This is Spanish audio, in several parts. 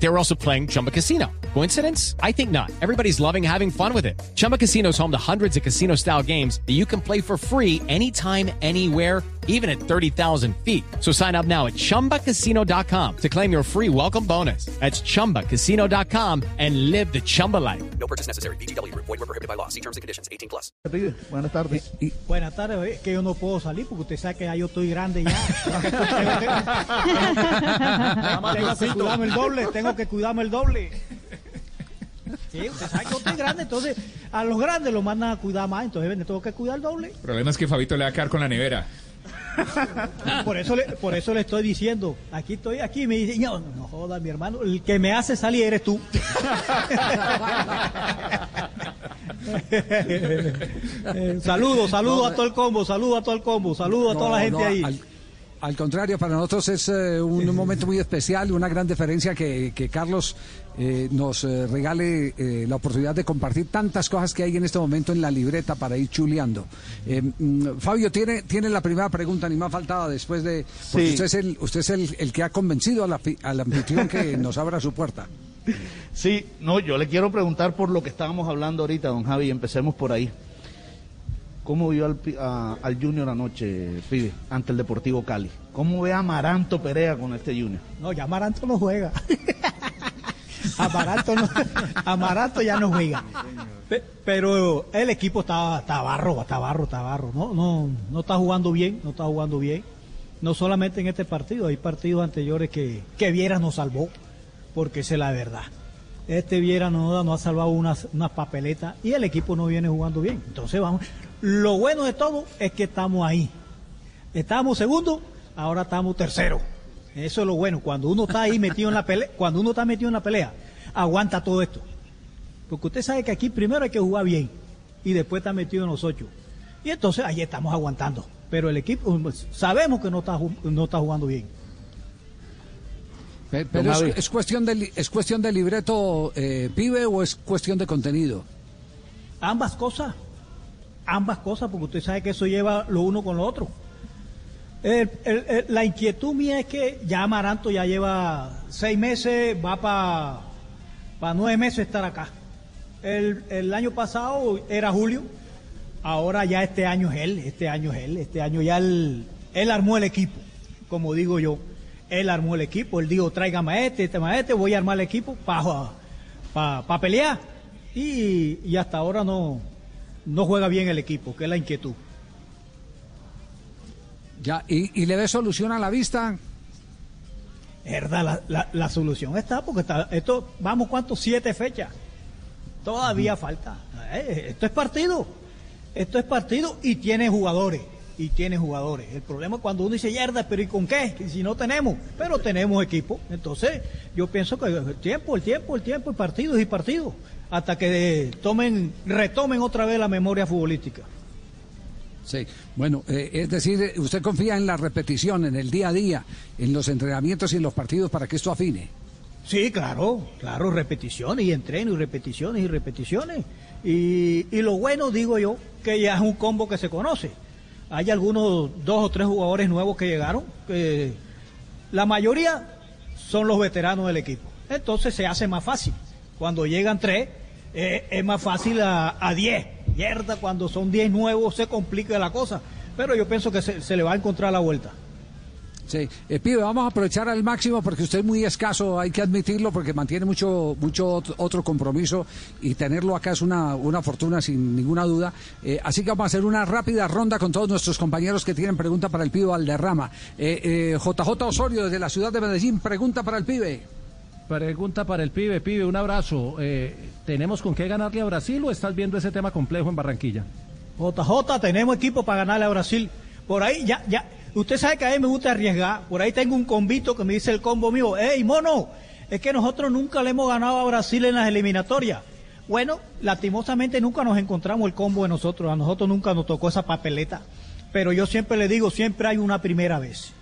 They were also playing Chumba Casino. Coincidence? I think not. Everybody's loving having fun with it. Chumba Casino is home to hundreds of casino style games that you can play for free anytime, anywhere, even at 30,000 feet. So sign up now at chumbacasino.com to claim your free welcome bonus. That's chumbacasino.com and live the Chumba life. No purchase necessary. BGW. Void were prohibited by law. See terms and conditions. 18 plus. Buenas tardes. Y- Buenas tardes, es que yo no puedo salir porque usted sabe que ya yo estoy grande ya. tengo que el doble, tengo que cuidarme el doble. Sí, usted sabe que yo estoy grande, entonces a los grandes los mandan a cuidar más, entonces me tengo que cuidar el doble. El problema es que Fabito le va a quedar con la nevera. Por eso le, por eso le estoy diciendo, aquí estoy aquí, me dice, no, no joda mi hermano, el que me hace salir eres tú. Saludos, saludos a todo el combo, saludos a todo el combo, saludos a toda la gente no, ahí. Al, al contrario, para nosotros es eh, un momento muy especial, una gran diferencia que, que Carlos eh, nos eh, regale eh, la oportunidad de compartir tantas cosas que hay en este momento en la libreta para ir chuleando. Mm, Fabio, tiene, tiene la primera pregunta, ni más faltaba después de... Porque Sí. usted es, el, usted es el, el que ha convencido a la al anfitrión que nos abra su puerta. Sí, no, yo le quiero preguntar por lo que estábamos hablando ahorita, don Javi, empecemos por ahí. ¿Cómo vio al, a- al Junior anoche, pibe, ante el Deportivo Cali? ¿Cómo ve a Maranto Perea con este Junior? No, ya Amaranto no juega. Amaranto, no- Amaranto ya no juega. Pe- Pero el equipo está, está barro, está barro, está barro. No, no, no está jugando bien, no está jugando bien. No solamente en este partido, hay partidos anteriores que, que Viera nos salvó, porque es la verdad. Este Viera no, no ha salvado unas, unas papeletas y el equipo no viene jugando bien. Entonces vamos. Lo bueno de todo es que estamos ahí. Estábamos segundo, ahora estamos tercero. Eso es lo bueno. Cuando uno está ahí metido en la pelea, cuando uno está metido en la pelea, aguanta todo esto. Porque usted sabe que aquí primero hay que jugar bien y después está metido en los ocho. Y entonces ahí estamos aguantando. Pero el equipo, sabemos que no está, no está jugando bien. Pe- Pero es, cuestión de, es cuestión de libreto, eh, pibe, o es cuestión de contenido. Ambas cosas, ambas cosas, porque usted sabe que eso lleva lo uno con lo otro. La inquietud mía es que ya Amaranto ya lleva seis meses, va para nueve meses estar acá. El, año pasado era Julio, ahora ya este año es él, este año es él, este año ya él, armó el equipo, como digo yo. Él armó el equipo, él dijo, tráigame a este, este este, voy a armar el equipo para pa, pelear. Y, y hasta ahora no, no juega bien el equipo, que es la inquietud. Ya, y, y le ve solución a la vista. Verdad, la, la, la solución está porque está, esto, vamos, ¿cuántos? Siete fechas. Todavía falta. Eh, esto es partido. Esto es partido y tiene jugadores. Y tiene jugadores. El problema es cuando uno dice, yerda, pero ¿y con qué? Si no tenemos, pero tenemos equipo. Entonces, yo pienso que el tiempo, el tiempo, el tiempo, y partidos y partidos. Hasta que tomen, retomen otra vez la memoria futbolística. Sí, bueno, eh, es decir, eh, usted confía en la repetición, en el día a día, en los entrenamientos y en los partidos para que esto afine. Sí, claro, claro, repeticiones y entreno y repeticiones y repeticiones. Y, y lo bueno, digo yo, que ya es un combo que se conoce. Hay algunos dos o tres jugadores nuevos que llegaron, que la mayoría son los veteranos del equipo. Entonces se hace más fácil. Cuando llegan tres, eh, es más fácil a, diez. Mierda, cuando son diez nuevos se complica la cosa. Pero yo pienso que se, se le va a encontrar la vuelta. Sí, eh, pibe, vamos a aprovechar al máximo porque usted es muy escaso, hay que admitirlo, porque mantiene mucho, mucho ot- otro compromiso y tenerlo acá es una, una fortuna sin ninguna duda. Eh, así que vamos a hacer una rápida ronda con todos nuestros compañeros que tienen pregunta para el pibe Valderrama. Eh, eh, JJ Osorio desde la ciudad de Medellín, pregunta para el pibe. Pregunta para el pibe, pibe, un abrazo. Eh, ¿Tenemos con qué ganarle a Brasil o estás viendo ese tema complejo en Barranquilla? JJ, tenemos equipo para ganarle a Brasil. Por ahí, ya, ya, usted sabe que a mí me gusta arriesgar. Por ahí tengo un convito que me dice el combo mío, hey, mono, es que nosotros nunca le hemos ganado a Brasil en las eliminatorias. Bueno, lastimosamente nunca nos encontramos el combo de nosotros, a nosotros nunca nos tocó esa papeleta. Pero yo siempre le digo, siempre hay una primera vez.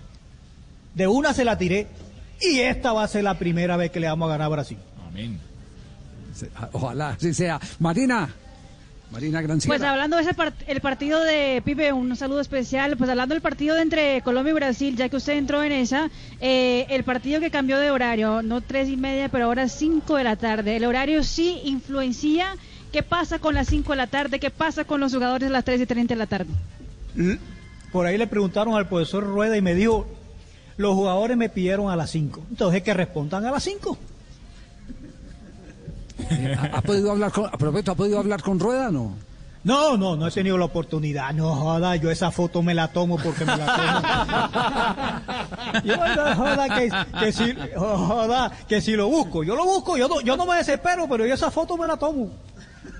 De una se la tiré y esta va a ser la primera vez que le vamos a ganar a Brasil. Amén. Se- Ojalá así sea. Marina, Marina Granciera. Pues hablando de ese part- el partido de Pipe, un saludo especial. Pues hablando del partido de entre Colombia y Brasil, ya que usted entró en esa, eh, el partido que cambió de horario, no tres y media, pero ahora cinco de la tarde. El horario sí influencia. ¿Qué pasa con las cinco de la tarde? ¿Qué pasa con los jugadores a las tres y treinta de la tarde? Por ahí le preguntaron al profesor Rueda y me dijo, los jugadores me pidieron a las 5. Entonces que respondan a las 5. Eh, ¿Ha, ha podido hablar con, a propósito, ¿ha podido hablar con Rueda no? No, no, no he tenido la oportunidad. No joda, yo esa foto me la tomo porque me la tomo. yo no joda que, que si, joda, que si lo busco, yo lo busco, yo no, yo no me desespero, pero yo esa foto me la tomo.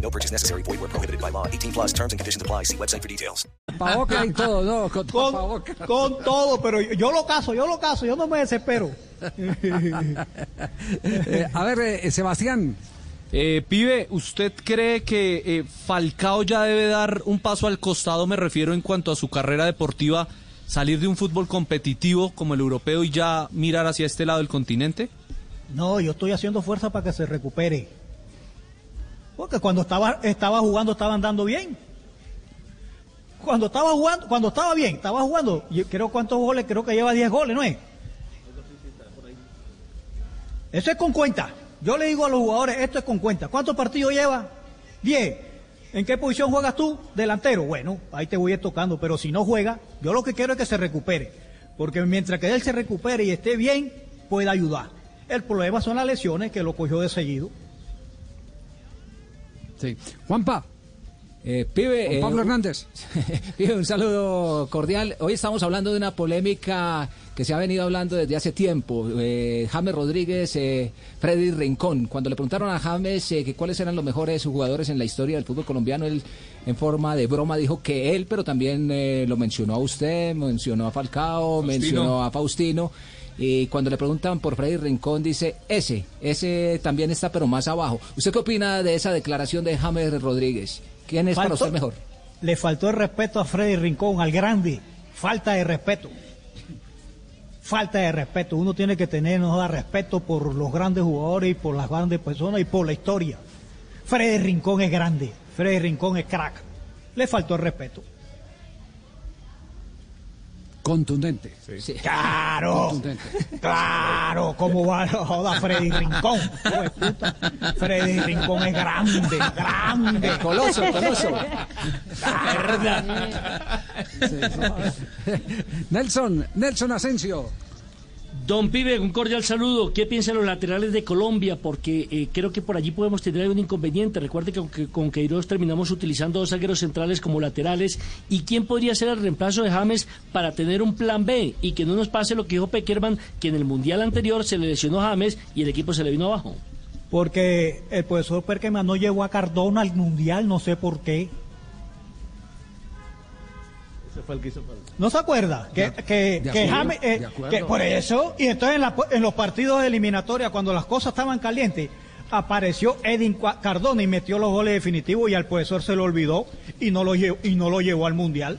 No purchase necessary. Void where prohibited by law. 18 plus terms and conditions apply. See website for details. y todo, ¿no? Con Con, tapabocas. con todo, pero yo, yo lo caso, yo lo caso, yo no me desespero. Eh, a ver, eh, Sebastián, Eh, pibe, ¿usted cree que eh, Falcao ya debe dar un paso al costado, me refiero en cuanto a su carrera deportiva, salir de un fútbol competitivo como el europeo y ya mirar hacia este lado del continente? No, yo estoy haciendo fuerza para que se recupere. Porque cuando estaba, estaba jugando estaba andando bien. Cuando estaba jugando, cuando estaba bien, estaba jugando, creo cuántos goles, creo que lleva 10 goles, ¿no es? Eso es con cuenta. Yo le digo a los jugadores, esto es con cuenta. ¿Cuántos partidos lleva? 10. ¿En qué posición juegas tú? Delantero. Bueno, ahí te voy a ir tocando, pero si no juega, yo lo que quiero es que se recupere. Porque mientras que él se recupere y esté bien, puede ayudar. El problema son las lesiones que lo cogió de seguido. Sí. Juanpa, Eh, pibe, Juan eh, Pablo Hernández. pibe, un saludo cordial. Hoy estamos hablando de una polémica que se ha venido hablando desde hace tiempo. Eh, James Rodríguez, eh, Freddy Rincón. Cuando le preguntaron a James eh, que cuáles eran los mejores jugadores en la historia del fútbol colombiano, él en forma de broma dijo que él, pero también eh, lo mencionó a usted, mencionó a Falcao, mencionó a Faustino. Y cuando le preguntan por Freddy Rincón, dice ese, ese también está, pero más abajo. ¿Usted qué opina de esa declaración de James Rodríguez? ¿Quién es para usted mejor? Le faltó el respeto a Freddy Rincón, al grande. Falta de respeto. Falta de respeto. Uno tiene que tener no da respeto por los grandes jugadores y por las grandes personas y por la historia. Freddy Rincón es grande. Freddy Rincón es crack. Le faltó el respeto. Contundente. Claro, Contundente. claro, ¿cómo va joda Freddy Rincón? Puta. Freddy Rincón es grande, grande. Coloso, coloso. Nelson, Nelson Asensio. Don Pibe, un cordial saludo. ¿Qué piensan los laterales de Colombia? Porque eh, creo que por allí podemos tener un inconveniente. Recuerde que con, que con Queiroz terminamos utilizando dos zagueros centrales como laterales. ¿Y quién podría ser el reemplazo de James para tener un plan B? Y que no nos pase lo que dijo Peckerman, que en el Mundial anterior se le lesionó James y el equipo se le vino abajo. Porque el profesor Perkeman no llevó a Cardona al Mundial, no sé por qué. Ese fue el que hizo para- ¿No se acuerda? Que, De- que, de que acuerdo, James, eh, que por eso, y entonces en, la- en los partidos de eliminatoria, cuando las cosas estaban calientes, apareció Edin Cua- Cardona y metió los goles definitivos y al profesor se lo olvidó y no lo llevó, y no lo llevó al Mundial.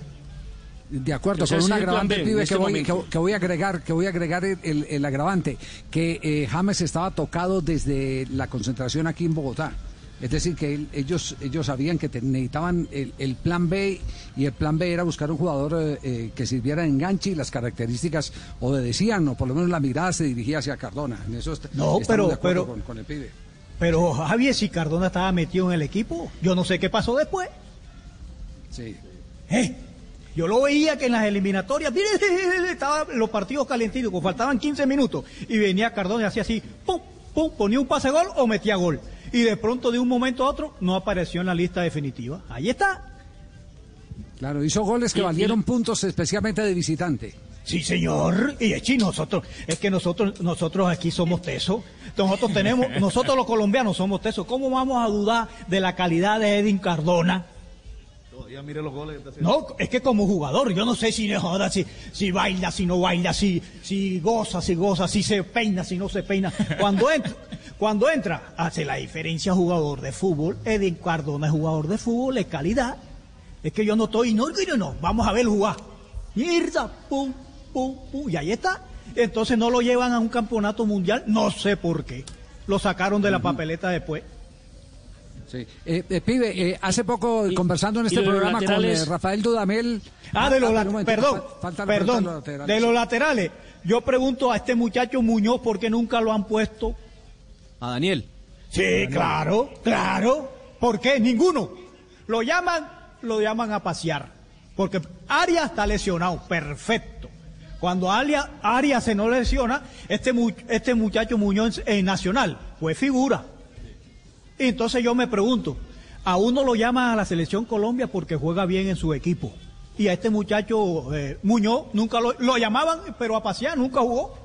De acuerdo, con un agravante, pibe, este que, voy, que, que voy a agregar, que voy a agregar el, el- el agravante, que eh, James estaba tocado desde la concentración aquí en Bogotá. Es decir, que él- ellos, ellos sabían que te- necesitaban el, el plan B y el plan B era buscar un jugador eh, eh, que sirviera de enganche y las características obedecían, o por lo menos la mirada se dirigía hacia Cardona. En eso No, pero- de pero- con, con el pibe. Pero Javier, si Cardona estaba metido en el equipo, yo no sé qué pasó después. Sí. ¿Eh? Yo lo veía que en las eliminatorias, mire, estaban los partidos calentitos, faltaban 15 minutos, y venía Cardona y hacía así, pum, pum, ponía un pase gol o metía gol. Y de pronto, de un momento a otro, no apareció en la lista definitiva. Ahí está. Claro, hizo goles que Y- y- valieron puntos especialmente de visitante. Sí, señor. Y es nosotros, es que nosotros, nosotros aquí somos tesos. Nosotros tenemos, nosotros los colombianos somos tesos. ¿Cómo vamos a dudar de la calidad de Edin Cardona? Oiga, mire los goles que está haciendo. No, es que como jugador, yo no sé si le joda, si, si baila, si no baila, si, si goza, si goza, si se peina, si no se peina. Cuando entra, cuando entra, hace la diferencia jugador de fútbol. Edwin Cardona es jugador de fútbol, es calidad. Es que yo no estoy, no, no, no, vamos a ver jugar. Mierda, pum, pum, pum, y ahí está. Entonces no lo llevan a un campeonato mundial, no sé por qué. Lo sacaron de la papeleta después. Sí. Eh, eh, pibe, eh, hace poco conversando en este programa con laterales? Rafael Dudamel. Ah, de los Ah, la- un momento, perdón, falta perdón, los laterales. de los laterales. Yo pregunto a este muchacho Muñoz por qué nunca lo han puesto. A Daniel. Sí, claro, claro. ¿Por qué? Ninguno. Lo llaman, lo llaman a pasear. Porque Arias está lesionado, perfecto. Cuando Arias, Arias se no lesiona, este, mu- este muchacho Muñoz en Nacional fue figura. Y entonces yo me pregunto, a uno lo llaman a la selección Colombia porque juega bien en su equipo. Y a este muchacho eh, Muñoz nunca lo, lo llamaban, pero a pasear nunca jugó.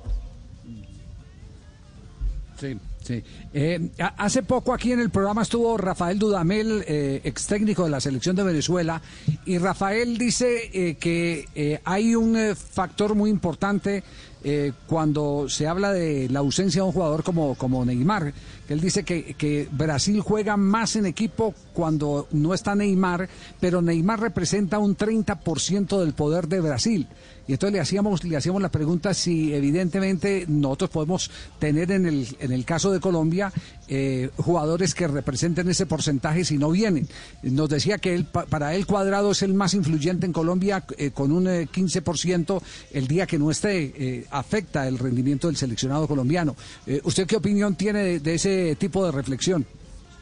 Sí, sí. Eh, hace poco aquí en el programa estuvo Rafael Dudamel, eh, ex técnico de la selección de Venezuela, y Rafael dice eh, que eh, hay un factor muy importante eh, cuando se habla de la ausencia de un jugador como, como Neymar, él dice que, que Brasil juega más en equipo cuando no está Neymar, pero Neymar representa un 30% del poder de Brasil. Y entonces le hacíamos, le hacíamos la pregunta si evidentemente nosotros podemos tener en el, en el caso de Colombia eh, jugadores que representen ese porcentaje si no vienen. Nos decía que él, pa- para él Cuadrado es el más influyente en Colombia eh, con un eh, 15%. El día que no esté eh, afecta el rendimiento del seleccionado colombiano. Eh, ¿Usted qué opinión tiene de, ese tipo de reflexión?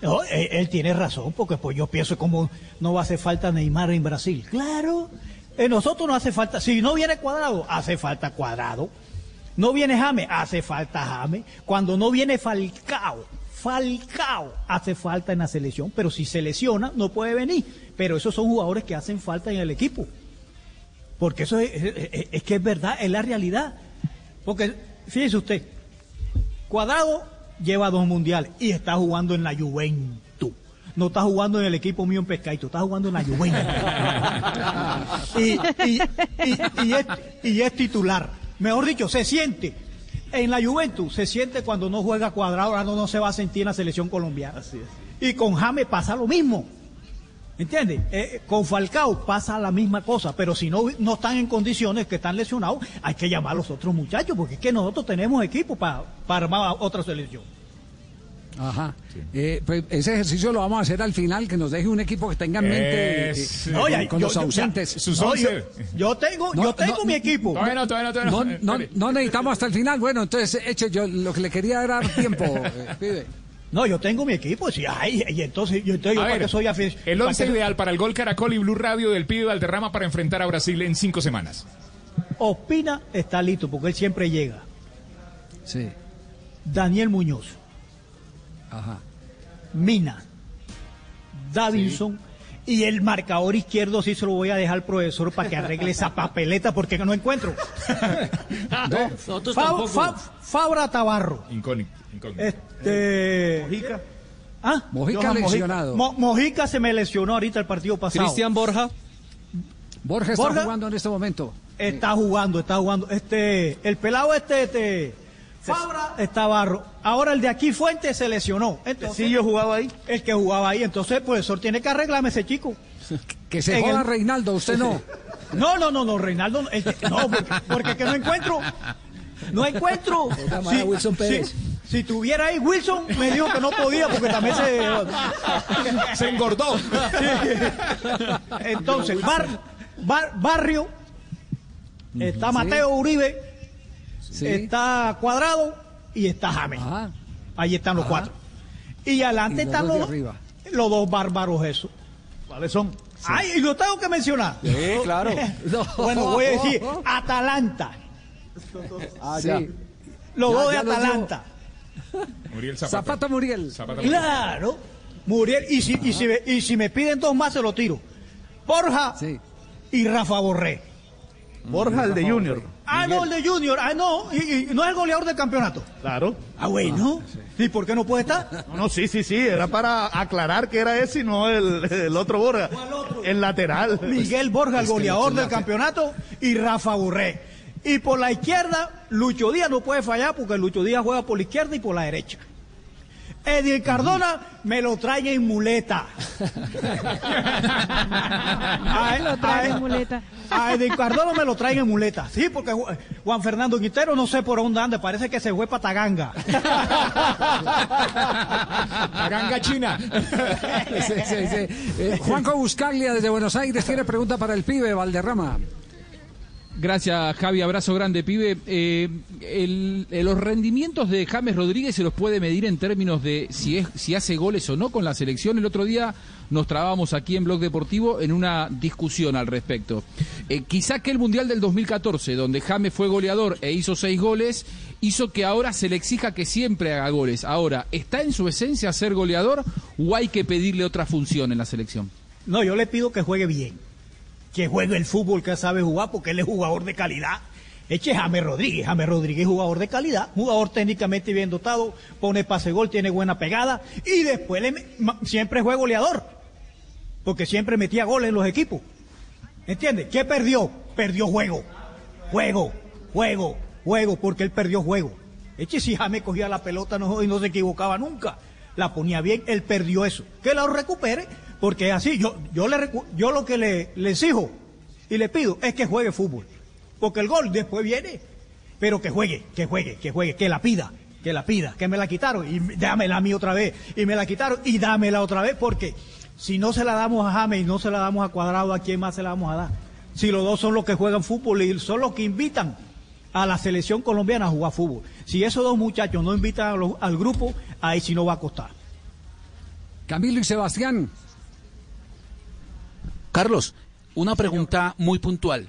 No, él, tiene razón, porque pues yo pienso como no va a hacer falta Neymar en Brasil. Claro, en nosotros no hace falta, si no viene cuadrado, hace falta cuadrado. No viene Jame, hace falta Jame. Cuando no viene Falcao, Falcao hace falta en la selección, pero si se lesiona no puede venir. Pero esos son jugadores que hacen falta en el equipo. Porque eso es, es- es- es que es verdad, es la realidad. Porque fíjese usted, Cuadrado lleva dos mundiales y está jugando en la Juventus. No está jugando en el equipo mío en Pescaito, está jugando en la Juventus. y, y- y- y es, y es titular. Mejor dicho, se siente. En la Juventus se siente cuando no juega cuadrado, ahora no, no se va a sentir en la selección colombiana. Así es. Y con James pasa lo mismo. ¿Entiendes? Eh, con Falcao pasa la misma cosa, pero si no, no están en condiciones, que están lesionados, hay que llamar a los otros muchachos, porque es que nosotros tenemos equipo para armar otra selección. Ajá. Eh, pues ese ejercicio lo vamos a hacer al final, que nos deje un equipo que tenga en mente eh, eh, No, con, ya, con yo- los ausentes. ya, Sus no, once. yo, yo tengo, No, yo tengo no, mi equipo. Todavía no, todavía no, todavía no. No, no, Espere. no necesitamos hasta el final. Bueno, entonces, eche, yo lo que le quería era dar tiempo, eh, pibe. No, yo tengo mi equipo. Sí, ay, y entonces, yo, entonces, yo para soy afic- el para once qué- ideal para el Gol Caracol y Blue Radio del pibe Valderrama para enfrentar a Brasil en cinco semanas. Ospina está listo, porque él siempre llega. Sí. Daniel Muñoz, Ajá. Mina, Davinson. Y el marcador izquierdo sí se lo voy a dejar al profesor para que arregle esa papeleta porque no encuentro. Fa- Fabra Tabarro. Incógnito. Incógnito. Este. Mojica. Ah, Mojica Johan lesionado. Mo- Mojica se me lesionó ahorita el partido pasado. Cristian Borja. Borja está Borja. jugando en este momento. Está jugando, está jugando. Este, el pelado este, este, Fabra está barro. Ahora el de aquí Fuente se lesionó. Entonces, Sí, yo jugaba ahí. el que jugaba ahí. Entonces el profesor tiene que arreglarme ese chico. Que se En joda el- Reinaldo, usted no. No, no, no, no, Reinaldo, no, porque, porque que no encuentro. No encuentro. a Wilson Pérez. Si, si tuviera ahí Wilson, me dijo que no podía porque también se. Se engordó. Entonces, Bar, Bar- Barrio, está Mateo Uribe, Sí. está Cuadrado y está James. Ajá. Ahí están los Ajá. cuatro. Y adelante están los, los dos bárbaros esos. ¿Cuáles son? Ay, y lo tengo que mencionar. Sí, claro. Bueno, voy a decir Atalanta. Ah, Sí. ya. Los Ya- dos de. Atalanta. Muriel Zapata. Zapata Muriel. Zapata Muriel. Claro. Muriel. Y si, y, si, me- y si me piden dos más, se lo tiro. Borja Sí. y Rafa Borré. Borja, el de Junior. Ah, no, el de Junior. Ah, no, y, y no es el goleador del campeonato. Claro. Ah, bueno. ¿Y por qué no puede estar? No, no, sí, sí, sí, era para aclarar que era ese y no el, el otro Borja. El lateral. Miguel Borja, el goleador del campeonato, y Rafa Burré. Y por la izquierda, Lucho Díaz no puede fallar porque Lucho Díaz juega por la izquierda y por la derecha. Eddie Cardona me lo traen en muleta. a, Lo traen en muleta. a Eddie Cardona me lo traen en muleta. Sí, porque Ju- Juan Fernando Quintero no sé por dónde anda, parece que se fue para Taganga. Taganga China. Sí, sí, sí. Eh, Juanjo Buscaglia desde Buenos Aires tiene pregunta para el pibe Valderrama. Gracias, Javi. Abrazo grande, pibe. Eh, el- eh, los rendimientos de James Rodríguez se los puede medir en términos de si, es, si hace goles o no con la selección. El otro día nos trabamos aquí en Blog Deportivo en una discusión al respecto. Eh, quizá que el Mundial del 2014, donde James fue goleador e hizo seis goles, hizo que ahora se le exija que siempre haga goles. Ahora, ¿está en su esencia ser goleador o hay que pedirle otra función en la selección? No, yo le pido que juegue bien. Que juegue el fútbol que sabe jugar porque él es jugador de calidad. Eche James Rodríguez. James Rodríguez jugador de calidad, jugador técnicamente bien dotado, pone pase gol, tiene buena pegada y después le siempre fue goleador. Porque siempre metía goles en los equipos. ¿Entiendes? ¿Qué perdió? Perdió juego. Juego, juego, juego, porque él perdió juego. Eche si James cogía la pelota no, y no se equivocaba nunca. La ponía bien, él perdió eso. Que la recupere, porque así. Yo, yo, le, yo lo que le, le exijo y le pido es que juegue fútbol. Porque el gol después viene. Pero que juegue, que juegue, que juegue, que la pida, que la pida, que me la quitaron y dámela a mí otra vez. Y me la quitaron y dámela otra vez porque si no se la damos a James y no se la damos a Cuadrado, ¿a quién más se la vamos a dar? Si los dos son los que juegan fútbol y son los que invitan a la selección colombiana a jugar fútbol. Si esos dos muchachos no invitan al grupo, ahí sí no va a costar. Camilo y Sebastián. Carlos, una pregunta muy puntual.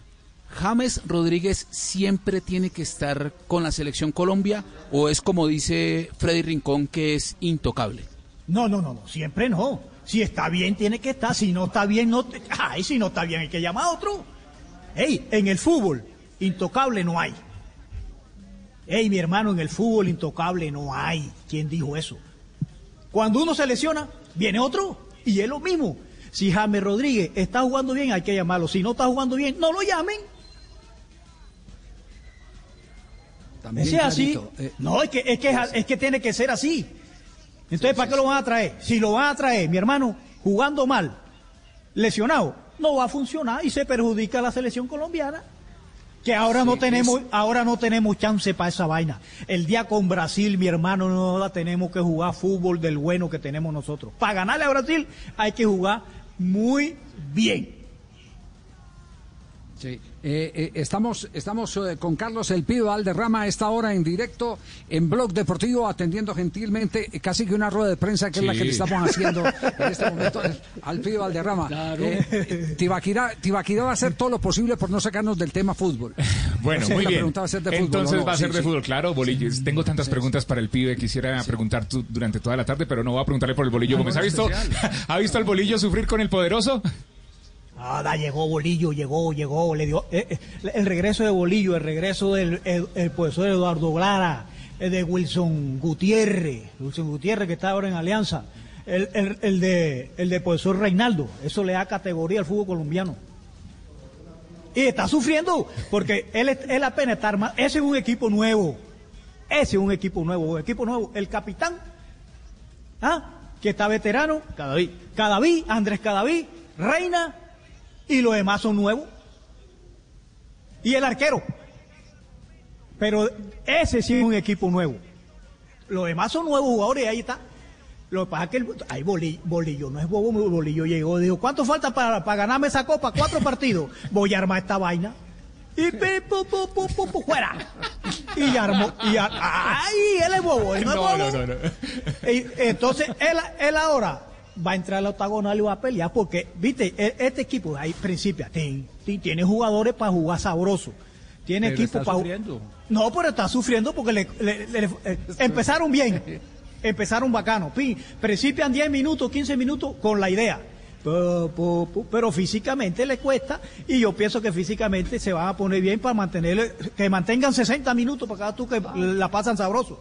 ¿James Rodríguez siempre tiene que estar con la selección Colombia o es como dice Freddy Rincón que es intocable? No, no, no, no, siempre no. Si está bien, tiene que estar. Si no está bien, no. te- Ay, si no está bien, hay que llamar a otro. Ey, en el fútbol, intocable no hay. Ey, mi hermano, en el fútbol intocable no hay. ¿Quién dijo eso? Cuando uno se lesiona, viene otro. Y es lo mismo. Si James Rodríguez está jugando bien, hay que llamarlo. Si no está jugando bien, no lo llamen. También es así. Eh, No, es que, es, que, es que tiene que ser así. Entonces, ¿para qué lo van a traer? Si lo van a traer, mi hermano, jugando mal, lesionado, no va a funcionar y se perjudica a la selección colombiana. Que ahora no tenemos, ahora no tenemos chance para esa vaina. El día con Brasil, mi hermano, no la tenemos que jugar fútbol del bueno que tenemos nosotros. Para ganarle a Brasil hay que jugar muy bien. Sí. Eh, eh, estamos estamos eh, con Carlos El Pibe Valderrama a esta hora en directo en Blog Deportivo atendiendo gentilmente eh, casi que una rueda de prensa que es la que le estamos haciendo en este momento al- al Pibe Valderrama. Eh, Tibaquirá, Tibaquirá va a hacer todo lo posible por no sacarnos del tema fútbol. Bueno, Sí, muy bien. pregunta va a ser de fútbol, Entonces va a ser Sí, de sí. fútbol, claro. Bolillo. Tengo tantas preguntas para el pibe. Quisiera preguntar tu- durante toda la tarde, pero no voy a preguntarle por el bolillo. Ah, Gómez. ¿Ha visto, ¿Ha visto al bolillo sufrir con el poderoso? Nada, llegó Bolillo, llegó, llegó, le dio eh, eh, el regreso de Bolillo, el regreso del el, el profesor Eduardo Lara, el de Wilson Gutiérrez, Wilson Gutiérrez que está ahora en Alianza, el, el, el de el de profesor Reinaldo, eso le da categoría al fútbol colombiano. Y está sufriendo, porque él, él apenas está armado, ese es un equipo nuevo, ese es un equipo nuevo, un equipo nuevo, el capitán, ¿ah? que está veterano, Cadaví, Cadaví, Andrés Cadaví, Reina, y los demás son nuevos. Y el arquero. Pero ese sí es un equipo nuevo. Los demás son nuevos jugadores y ahí está. Lo que pasa es que el, ay, Bolillo, Bolillo no es bobo, Bolillo llegó dijo, ¿cuánto falta para, para ganarme esa copa? Cuatro partidos. Voy a armar esta vaina. Y pe, pu, pu, pu, fuera. Y armó. Y ar- ay, él es bobo, él no, es bobo. no, no, no. Y, entonces, él, él ahora va a entrar al octagonal y va a pelear porque, viste, E- este equipo ahí principia, tiene jugadores para jugar sabroso. Tiene Pero equipo está para sufriendo. No, pero está sufriendo porque le, le- le- eh, empezaron bien. Empezaron bacano. Pin, principian 10 minutos, 15 minutos con la idea. Pero, pero físicamente le cuesta y yo pienso que físicamente se van a poner bien para mantener, que mantengan 60 minutos para cada tú que la pasan sabroso.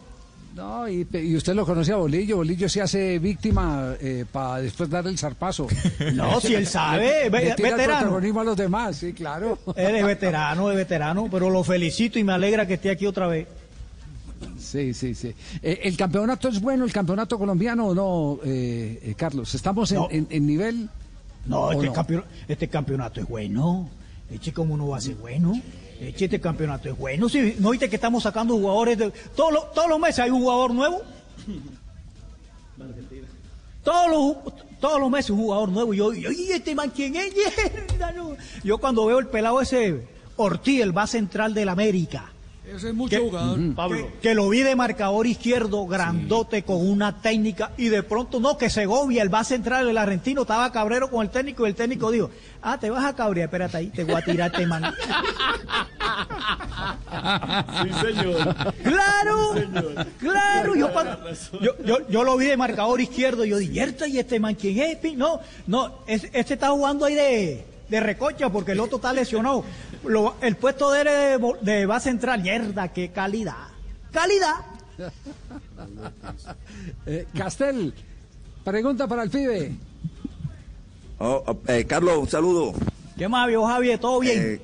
No, y, y usted lo conoce a Bolillo. Bolillo se hace víctima para después dar el zarpazo. No, si él sabe, Le- ve- le tira el veterano. protagonismo a los demás, sí, claro. Él es veterano, es veterano, pero lo felicito y me alegra que esté aquí otra vez. Sí, sí, sí. Eh, ¿El campeonato es bueno, el campeonato colombiano o no, eh, eh, Carlos? ¿Estamos en, No. en- en nivel? No, ¿O este, no? campeonato, este campeonato es bueno. Eche, ¿cómo no va a ser bueno? Este campeonato es bueno. Sí, ¿No viste que estamos sacando jugadores? De, todos, los, todos los meses hay un jugador nuevo. Todos los, todos los meses un jugador nuevo. Y yo, yo, ¿y este man quién es? Yo cuando veo el pelado ese, Ortiz, el base central del América. Ese es mucho que, jugador. que, que lo vi de marcador izquierdo, grandote, con una técnica, y de pronto no, que Segovia, el base central del argentino, estaba cabrero con el técnico, y el técnico dijo, ah, te vas a cabrear, espérate ahí, te voy a tirar este man. Sí, señor. Claro, claro, yo, yo, yo, yo lo vi de marcador izquierdo, y yo dije, "Yerta, ¿y este man quién es? pi?". No, no, es- este está jugando ahí de, de recocha porque el otro está lesionado. Lo- el puesto de de, bo- de base central, mierda, qué calidad. Calidad. Eh, Castel, pregunta para el pibe. Oh, oh, eh, Carlos, un saludo. ¿Qué más, viejo Javier? ¿Todo bien? Eh,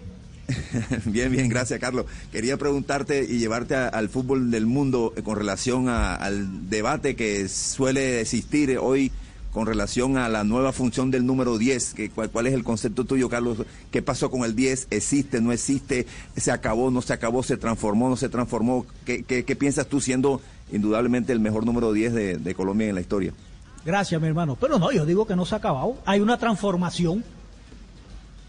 bien, bien, gracias, Carlos. Quería preguntarte y llevarte a- al fútbol del mundo eh, con relación a- al debate que suele existir hoy con relación a la nueva función del número 10. Que, cuál, es el concepto tuyo, Carlos? ¿Qué pasó con el 10? ¿Existe, no existe? ¿Se acabó, no se acabó? ¿Se transformó, no se transformó? ¿Qué, piensas tú siendo indudablemente el mejor número 10 de, Colombia en la historia? Gracias, mi hermano. Pero no, yo digo que no se ha acabado. Hay una transformación.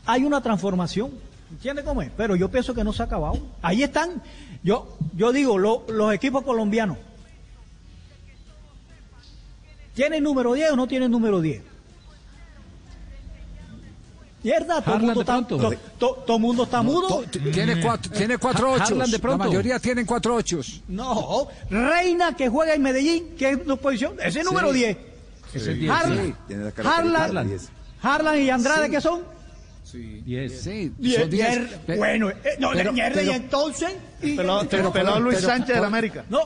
Hay una transformación. ¿Entiendes cómo es? Pero yo pienso que no se ha acabado. Ahí están. Yo, yo digo, lo- los equipos colombianos. ¿Tienen número 10 o no tienen número 10? Mierda, todo el mundo está, to- to- todo mundo está mudo. To- Tiene cuatro, tiene cuatro Ha- ochos. Harlan de La pronto. mayoría tienen cuatro ochos. No, Reina que juega en Medellín, que es una posición, ese es Sí. número 10. Es el 10, Harlan, sí. Tiene Harlan, Harlan y Andrade, Sí. ¿qué son? Diez. Sí, Diez, son diez. diez. Pe- Bueno, eh, no, pero- mierda, y pero- entonces. Pelado- Pero- pelado pero- Luis pero- Sánchez del por- América. No,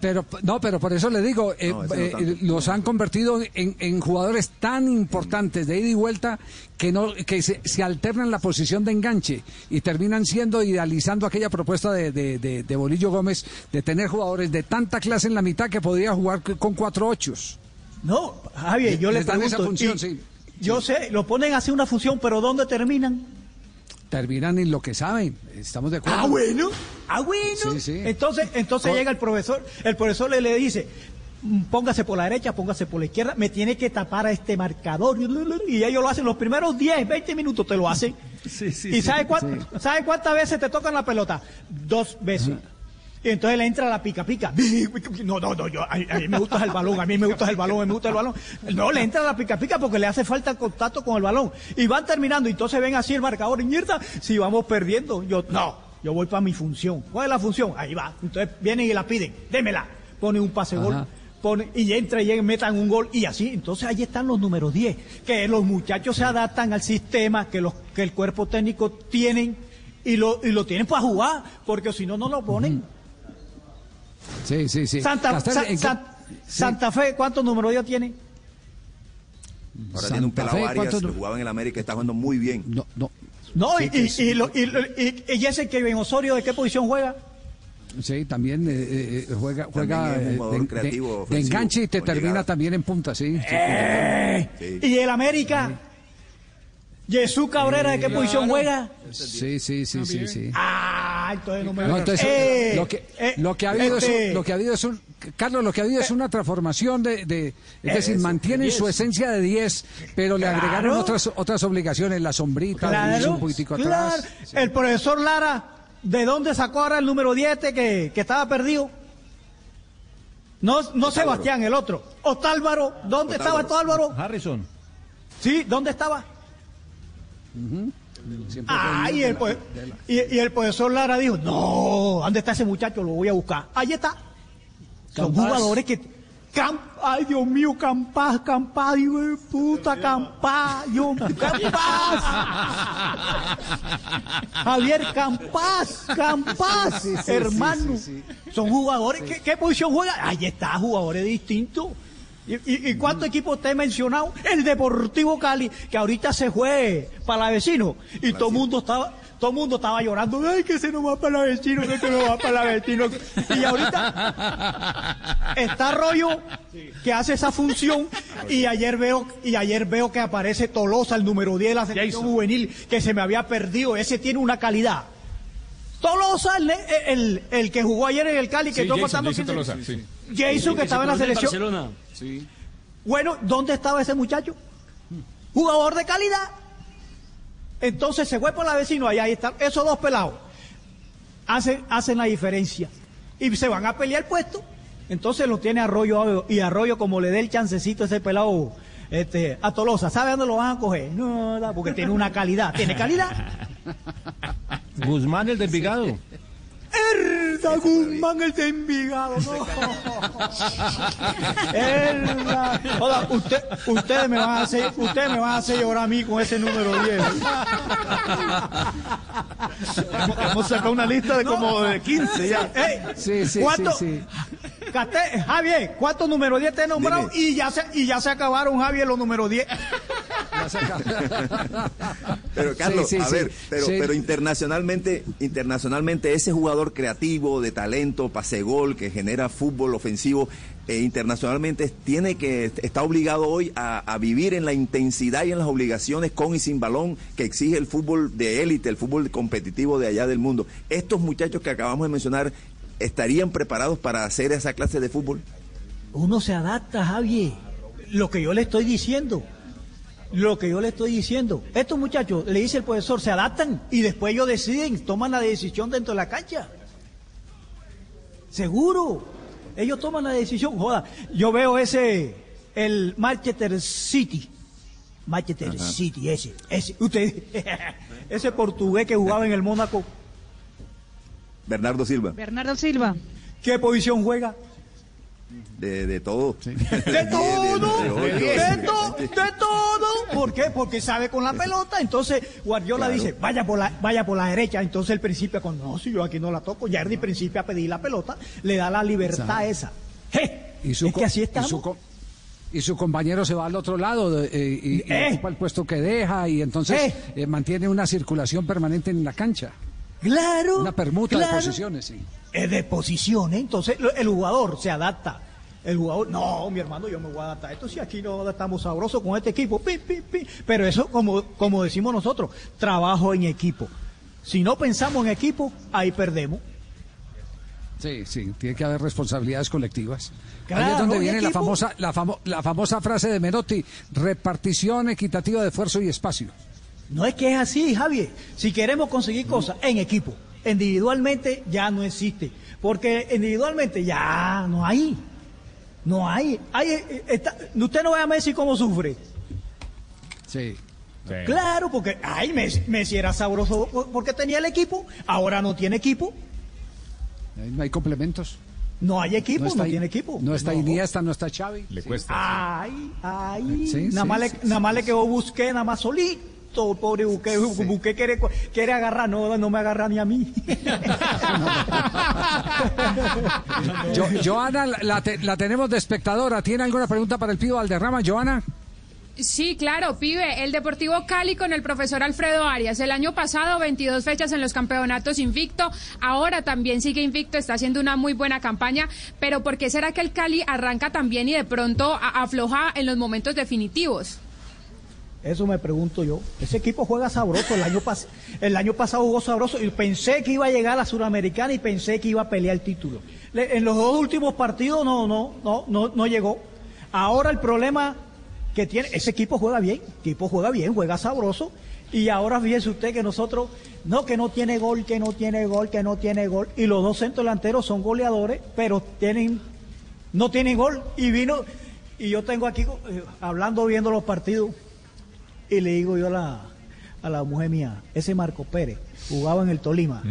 Pero no, pero por eso le digo, eh, No, no eh, tanto. los han convertido en, en jugadores tan importantes de ida y vuelta que no que se, se alternan la posición de enganche y terminan siendo idealizando aquella propuesta de, de, de- de Bolillo Gómez de tener jugadores de tanta clase en la mitad que podría jugar con cuatro ochos. No, Javier, yo le Les dan pregunto. esa función, y- sí. Yo sé, lo ponen a hacer una función, pero ¿dónde terminan? Terminan en lo que saben, estamos de acuerdo. Ah, bueno, ah, bueno. Sí, sí. Entonces, entonces Con- llega el profesor, el profesor le, le dice, "Mm, póngase por la derecha, póngase por la izquierda, me tiene que tapar a este marcador. Y ellos lo hacen los primeros 10, 20 minutos, te lo hacen. ¿Y sabe, cuán- sabe cuántas veces te tocan la pelota? Dos veces. Y entonces le entra la pica pica. No, no, no, yo, a, a mí me gusta el balón, a mí me gusta el balón, a mí me gusta el balón. No, le entra la pica pica porque le hace falta el contacto con el balón. Y van terminando, y entonces ven así el marcador y mierda, si vamos perdiendo. Yo, no, yo voy para mi función. ¿Cuál es la función? Ahí va. Entonces vienen y la piden, démela. Pone un pase gol. Pone, y entra y metan un gol y así. Entonces ahí están los números 10, que los muchachos se adaptan al sistema que, los, que el cuerpo técnico tienen y lo, y lo tienen para jugar, porque si no, no lo ponen. Sí, sí, sí. Santa, Castel, Sa- ¿en qué- Sa- Santa Fe, ¿cuántos números 10 tiene? Ahora tiene un Santa pelado Fe, Arias ¿cuántos que no- jugaba en el América, está jugando muy bien. No, no. No, Sí, y, y, sí. y, lo- y, y- y ese que en Osorio, ¿de qué posición juega? Sí, también eh, eh, juega, juega un eh, de, creativo, de- de ofensivo, enganche y te termina llegada. también en punta, sí. sí. Eh, ¿Y el América? ¿Jesús Cabrera de qué posición juega? Sí, sí, sí, sí, sí. Ah, entonces no me No, entonces, Eh, lo, que, eh, lo que ha habido es un- lo que ha habido es un Carlos, lo que ha habido es una transformación de, de- es decir, mantienen su esencia de 10, pero le agregaron otras otras obligaciones, la sombrita, Claro, un poquitico claro. atrás. El profesor Lara, ¿de dónde sacó ahora el número 10 este que, que estaba perdido? No, no Sebastián, el otro. Otálvaro, ¿dónde estaba Otálvaro? Harrison. Sí, ¿dónde estaba? Ah, y el, y, y el profesor Lara dijo, no, ¿dónde está ese muchacho? Lo voy a buscar. Ahí está. Son jugadores que Cam- Ay, Dios mío, Campás, Campás, hijo de puta, Campás, Dios, Campás. Javier Campás, Campás, Sí, sí, sí, hermano. sí, Son jugadores, ¿qué, qué posición juegan? Ahí está, jugadores distintos. ¿Y, y, y cuántos equipos te he mencionado? El Deportivo Cali, que ahorita se fue para la vecino y todo el mundo estaba... Todo el mundo estaba llorando, ay, que se nos va para la vecino, que se nos va para la vecino. Y ahorita está Arroyo que hace esa función y ayer veo y ayer veo que aparece Tolosa, el número 10 de la selección juvenil, que se me había perdido. Ese tiene una calidad. Tolosa, el, el, el que jugó ayer en el Cali, que Sí, estuvo Jason, contando Jason que- Tolosa, sí. Jason, que estaba en la selección. Sí. Bueno, ¿dónde estaba ese muchacho? Jugador de calidad. Entonces se fue por la vecino, ahí, ahí están. Esos dos pelados hacen, hacen la diferencia. Y se van a pelear el puesto. Entonces lo tiene Arroyo y Arroyo como le dé el chancecito a ese pelado este, a Tolosa. ¿Sabe dónde lo van a coger? No, no, porque tiene una calidad. ¿Tiene calidad? Guzmán, el de Guzmán, el de Envigado, no. Erda. Hola, usted, ustedes me van a hacer, ustedes me van a hacer llorar a mí con ese número 10. Hemos, hemos sacado una lista de como de 15 ya. Ey, Sí, sí, ¿cuánto- sí, sí. Cate- Javier, ¿cuántos números 10 te he nombrado? Y ya, se, y ya se acabaron, Javier, los números 10. Pero Carlos, Sí, sí, a sí. ver, pero, Sí. pero internacionalmente, internacionalmente ese jugador creativo, de talento, pase gol, que genera fútbol ofensivo, eh, internacionalmente tiene que está obligado hoy a, a vivir en la intensidad y en las obligaciones con y sin balón que exige el fútbol de élite, el fútbol competitivo de allá del mundo. Estos muchachos que acabamos de mencionar estarían preparados para hacer esa clase de fútbol. Uno se adapta, Javier. Lo que yo le estoy diciendo. Lo que yo le estoy diciendo. Estos muchachos, le dice el profesor, se adaptan y después ellos deciden, toman la decisión dentro de la cancha. Seguro. Ellos toman la decisión. Joda, yo veo ese, el Manchester City. Manchester Ajá. City, ese, ese. Usted, ese portugués que jugaba en el Mónaco. Bernardo Silva, Bernardo Silva. ¿Qué posición juega? de, de todo. De todo, de de, de- to- de todo. ¿Por qué? Porque sabe con la pelota. Entonces Guardiola Claro. dice, vaya por la, vaya por la derecha. Entonces el principio, cuando no, si yo aquí no la toco, ya el principio a pedir la pelota, le da la libertad Exacto. esa. Y su, es que así y estamos. su co- y su compañero se va al otro lado eh, y, y Eh. ocupa el puesto que deja y entonces eh, mantiene una circulación permanente en la cancha. Claro. Una permuta claro. de posiciones, sí. Es de posiciones. Entonces lo- el jugador se adapta. El jugador, no, mi hermano, yo me voy a adaptar. Esto si aquí no estamos sabrosos con este equipo. pi, pi, pi. Pero eso, como, como decimos nosotros, trabajo en equipo. Si no pensamos en equipo, ahí perdemos. Sí, sí, tiene que haber responsabilidades colectivas. Claro, Ahí es donde ¿y viene la famosa, la, famo- la famosa frase de Menotti, repartición equitativa de esfuerzo y espacio. No es que es así, Javier. Si queremos conseguir cosas en equipo, individualmente ya no existe. Porque individualmente ya no hay. No hay. hay eh, está- usted no ve a Messi cómo sufre. Sí. Claro, porque ay, Messi, Messi era sabroso por- porque tenía el equipo, ahora no tiene equipo. No hay complementos. No hay equipo, no, está, tiene equipo. No está Iniesta, no está Xavi. Le cuesta. Ay, ay. Sí, nada, sí, más le, sí, nada más le quedó Busqué, nada más Pobre Busqué, Busqué quiere, quiere agarrar, no, no me agarra ni a mí. Jo- Joana, la, la te- la tenemos de espectadora. ¿Tiene alguna pregunta para el pido Valderrama, Joana? Sí, claro, pibe. El Deportivo Cali con el profesor Alfredo Arias. El año pasado, 22 fechas en los campeonatos invicto. Ahora también sigue invicto, está haciendo una muy buena campaña. Pero ¿por qué será que el Cali arranca también y de pronto afloja en los momentos definitivos? Eso me pregunto yo. Ese equipo juega sabroso. El año, pasado jugó sabroso y pensé que iba a llegar a la Suramericana y pensé que iba a pelear el título. En los dos últimos partidos no, no, no, no, no llegó. Ahora el problema que tiene, ese equipo juega bien, equipo juega bien, juega sabroso. Y ahora fíjese usted que nosotros, no, que no tiene gol, que no tiene gol, que no tiene gol. Y los dos centros delanteros son goleadores, pero tienen, no tienen gol. Y vino, y yo tengo aquí eh, hablando, viendo los partidos. Y le digo yo a la, a la mujer mía, ese Marco Pérez jugaba en el Tolima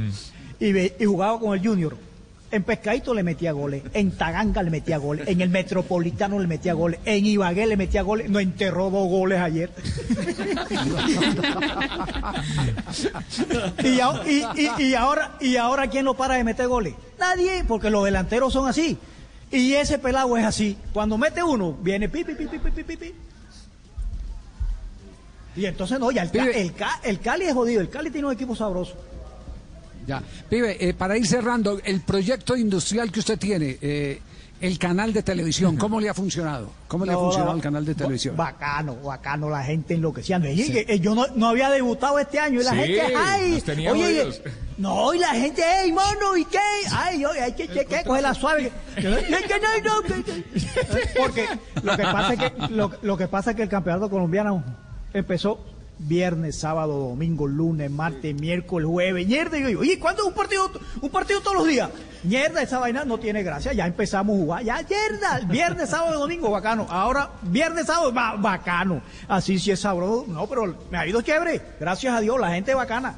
y, ve- y jugaba con el Junior. En Pescadito le metía goles, en Taganga le metía goles, en el Metropolitano le metía goles, en Ibagué le metía goles, no enterró dos goles ayer. y, y- y- y ahora, ¿Y ahora quién lo para de meter goles? Nadie, porque los delanteros son así. Y ese pelado es así. Cuando mete uno, viene pi, pi, pi, pi, pi, pi, pi, pi. Y entonces no, ya el, el, el Cali es jodido, el Cali tiene un equipo sabroso. Ya. Pibe, eh, para ir cerrando, el proyecto industrial que usted tiene, eh, el canal de televisión, ¿cómo le ha funcionado? ¿Cómo le ha funcionado el canal de televisión? Bacano, bacano, la gente enloqueciendo. Y- y yo no, no había debutado este año y la Sí, gente, ay, oye, no, y la gente, hey, mono, ¿y qué? Ay, oye, hay que, que, que coger la suave. Porque lo que pasa es que, lo, lo que pasa es que el campeonato colombiano empezó viernes, sábado, domingo, lunes, martes, miércoles, jueves, mierda. Y yo digo, oye, ¿cuándo es un partido, un partido todos los días? Mierda, esa vaina no tiene gracia. Ya empezamos a jugar. Ya, mierda. Viernes, sábado, domingo, bacano. Ahora, viernes, sábado, ba- bacano. Así sí es sabroso. No, pero me ha ido chévere. Gracias a Dios, la gente bacana.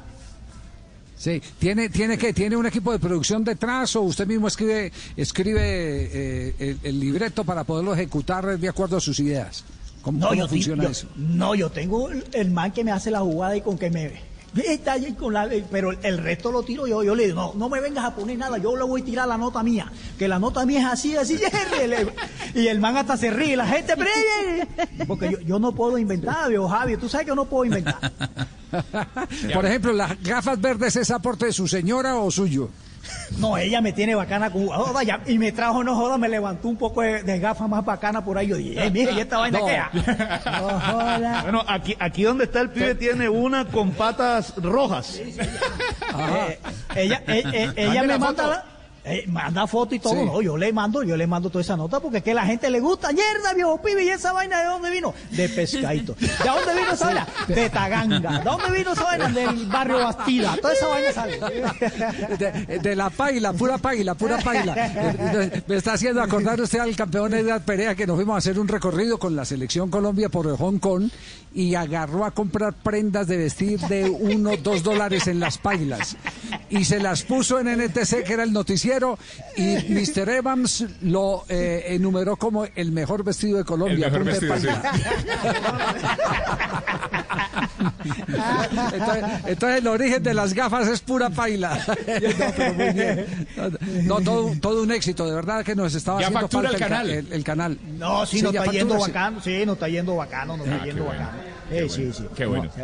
Sí, ¿tiene, tiene que ¿Tiene un equipo de producción detrás o usted mismo escribe, escribe eh, el, el libreto para poderlo ejecutar de acuerdo a sus ideas? ¿Cómo, No, cómo yo, funciona yo- eso? No, yo tengo el, el man que me hace la jugada y con que me está ahí con la, pero el resto lo tiro yo. Yo le digo, no, no me vengas a poner nada, yo le voy a tirar la nota mía, que la nota mía es así, así, y el man hasta se ríe, la gente, porque yo, yo no puedo inventar, viejo Javi, tú sabes que yo no puedo inventar. Por ejemplo, ¿las gafas verdes es aporte de su señora o suyo? No, ella me tiene bacana con joda, ya, y me trajo, no joda, me levantó un poco de, de gafas más bacana por ahí. Yo dije, eh, mija, ¿y esta vaina No. qué es? No joda. Bueno, aquí, aquí donde está el pibe tiene una con patas rojas. Eh, ella eh, eh, ella me la manda foto. la, eh, manda foto y todo, Sí. no, yo le mando, yo le mando toda esa nota porque es que la gente le gusta, mierda, viejo pibe, y esa vaina de dónde vino? De pescadito. ¿De dónde vino esa vaina? De Taganga. ¿De dónde vino esa vaina? Del barrio Bastida. Toda esa vaina sale. De, de la paila, pura paila, pura paila. Me está haciendo acordar usted al campeón Edgar Perea que nos fuimos a hacer un recorrido con la selección Colombia por Hong Kong y agarró a comprar prendas de vestir de uno, dos dólares en las pailas. Y se las puso en NTC, que era el noticiero, y Mr. Evans lo eh, enumeró como el mejor vestido de Colombia. El mejor vestido. Entonces, entonces el origen de las gafas es pura paila. No, todo, todo un éxito, de verdad que nos estaba Ya haciendo falta el canal. ca- el, el canal. No, sí, Sí, nos está yendo sí. bacano, sí, nos está yendo bacano, nos Ah, está qué yendo bueno, bacano. Qué bueno, sí, sí. qué bueno. Sí.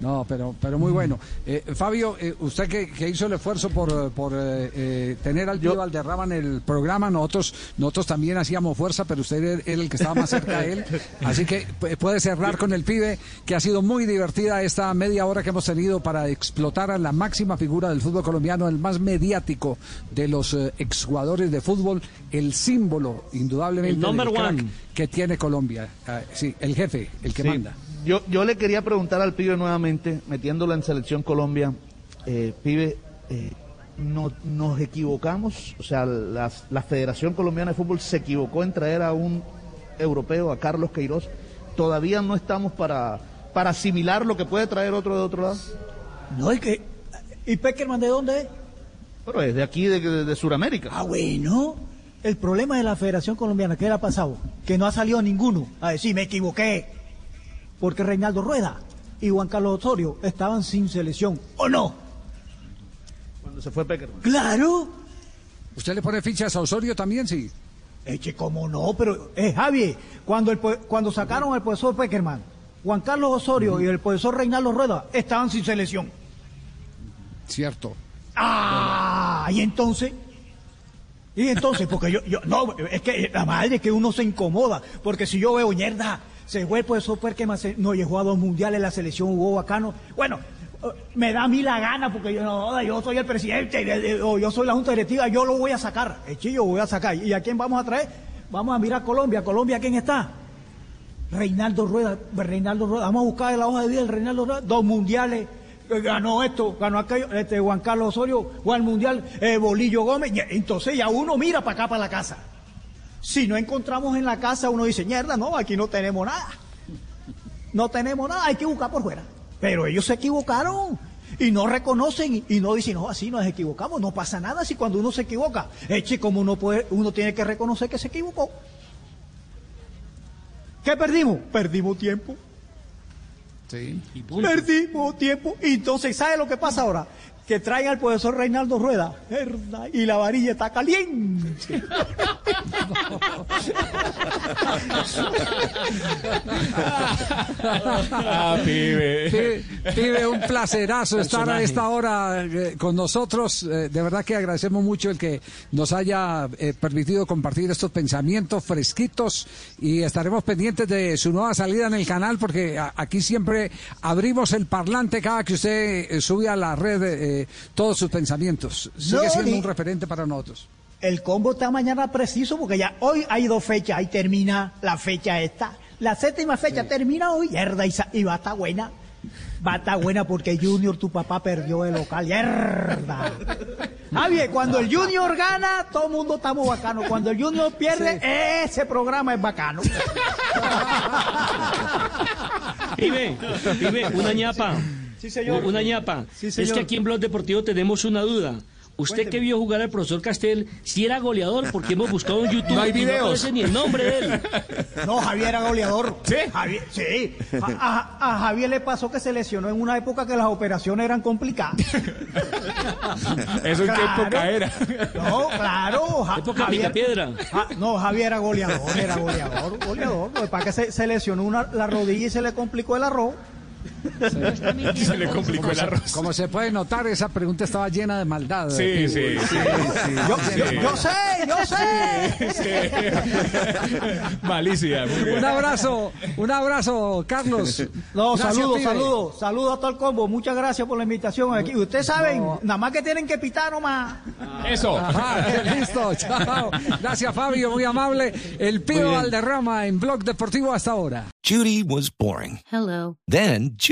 No, pero, pero muy bueno. Eh, Fabio, eh, usted que, que hizo el esfuerzo por, por eh, eh, tener al Pío Valderrama en el programa, nosotros, nosotros también hacíamos fuerza, pero usted era el que estaba más cerca de él. Así que pu- puede cerrar con el pibe, que ha sido muy divertida esta media hora que hemos tenido para explotar a la máxima figura del fútbol colombiano, el más mediático de los eh, exjugadores de fútbol, el símbolo, indudablemente, El number del crack one. que tiene Colombia. Ah, sí, el jefe, el que Sí. manda. Yo, yo le quería preguntar al pibe nuevamente, metiéndolo en Selección Colombia, eh, pibe, eh, no- nos equivocamos, o sea, las- la Federación Colombiana de Fútbol se equivocó en traer a un europeo, a Carlos Queiroz. Todavía no estamos para, para asimilar lo que puede traer otro de otro lado. No, es que. ¿Y Peckerman de dónde es? Pero es de aquí, de, de, de Sudamérica. Ah, bueno. El problema de la Federación Colombiana, ¿qué le ha pasado? Que no ha salido ninguno a decir, me equivoqué. Porque Reinaldo Rueda y Juan Carlos Osorio estaban sin selección, ¿o no? Cuando se fue Peckerman. Claro. ¿Usted le pone fichas a Osorio también, sí? Eche, cómo no, pero, eh, Javi, cuando, el, cuando sacaron al profesor Peckerman, Juan Carlos Osorio y el profesor Reinaldo Rueda estaban sin selección. Cierto. Ah, y entonces. Y entonces, porque yo, yo, no, es que la madre es que uno se incomoda, porque si yo veo mierda, se fue el profesor se- no llegó a dos mundiales, la selección jugó bacano. Bueno, eh, me da a mí la gana, porque yo no, yo soy el presidente, de- de- o yo soy la junta directiva, yo lo voy a sacar, el chillo voy a sacar. ¿Y a quién vamos a traer? Vamos a mirar Colombia, Colombia, ¿quién está? Reinaldo Rueda, Reinaldo Rueda, vamos a buscar la hoja de vida del Reinaldo Rueda, dos mundiales, eh, ganó esto, ganó aquello, este Juan Carlos Osorio, Juan Mundial, eh, Bolillo Gómez, entonces ya uno mira para acá, para la casa. Si no encontramos en la casa, uno dice, mierda, no, aquí no tenemos nada. No tenemos nada, hay que buscar por fuera. Pero ellos se equivocaron. y no reconocen y, no dicen, no, así nos equivocamos, no pasa nada si cuando uno se equivoca, eche como uno puede, uno tiene que reconocer que se equivocó. ¿Qué perdimos? Perdimos tiempo. Sí. Perdimos tiempo. Y entonces, ¿sabe lo que pasa ahora? Que traen al profesor Reinaldo Rueda. Y la varilla está caliente. Ah, pibe. Pi- Pibe, un placerazo estar a esta hora eh, con nosotros. Eh, de verdad que agradecemos mucho el que nos haya eh, permitido compartir estos pensamientos fresquitos y estaremos pendientes de su nueva salida en el canal porque a- aquí siempre abrimos el parlante cada que usted eh, sube a la red eh, todos sus pensamientos. Sigue No, siendo ni- un referente para nosotros. El combo está mañana preciso porque ya hoy hay dos fechas, ahí termina la fecha esta. La séptima fecha termina hoy, herda, y, y va a estar buena. Va a estar buena porque Junior, tu papá, perdió el local, herda. Javier, cuando el Junior gana, todo el mundo estamos bacanos. Cuando el Junior pierde, ese programa es bacano. Pibe, pibe, una ñapa. Sí, señor. Una ñapa. Sí, es señor. que aquí en Blog Deportivo tenemos una duda. Usted que vio jugar al profesor Castel, si era goleador, porque hemos buscado en YouTube No hay y videos. no aparece ni el nombre de él. No, Javier era goleador. ¿Sí? Javier, sí. A, a- a Javier le pasó que se lesionó en una época que las operaciones eran complicadas. ¿Eso en qué época era? No, claro. Ja- Época Picapiedra. Ja- no, Javier era goleador, era goleador, goleador. Pues para que se, se lesionó una, la rodilla y se le complicó el arroz. Se le complicó Como el se, arroz. como se puede notar, esa pregunta estaba llena de maldad. Sí, sí, sí. Yo, Sí. yo- yo sé, yo sé. Malicia. Un abrazo, un abrazo, Carlos. No, Gracias, saludos, saludos, saludos a todo el combo. Muchas gracias por la invitación aquí. Ustedes saben, nada más que tienen que pitar nomás. Eso. Ajá, listo, chao. Gracias, Fabio, muy amable. El pibe Valderrama en Blog Deportivo hasta ahora. Judy was boring. Hello. Then Judy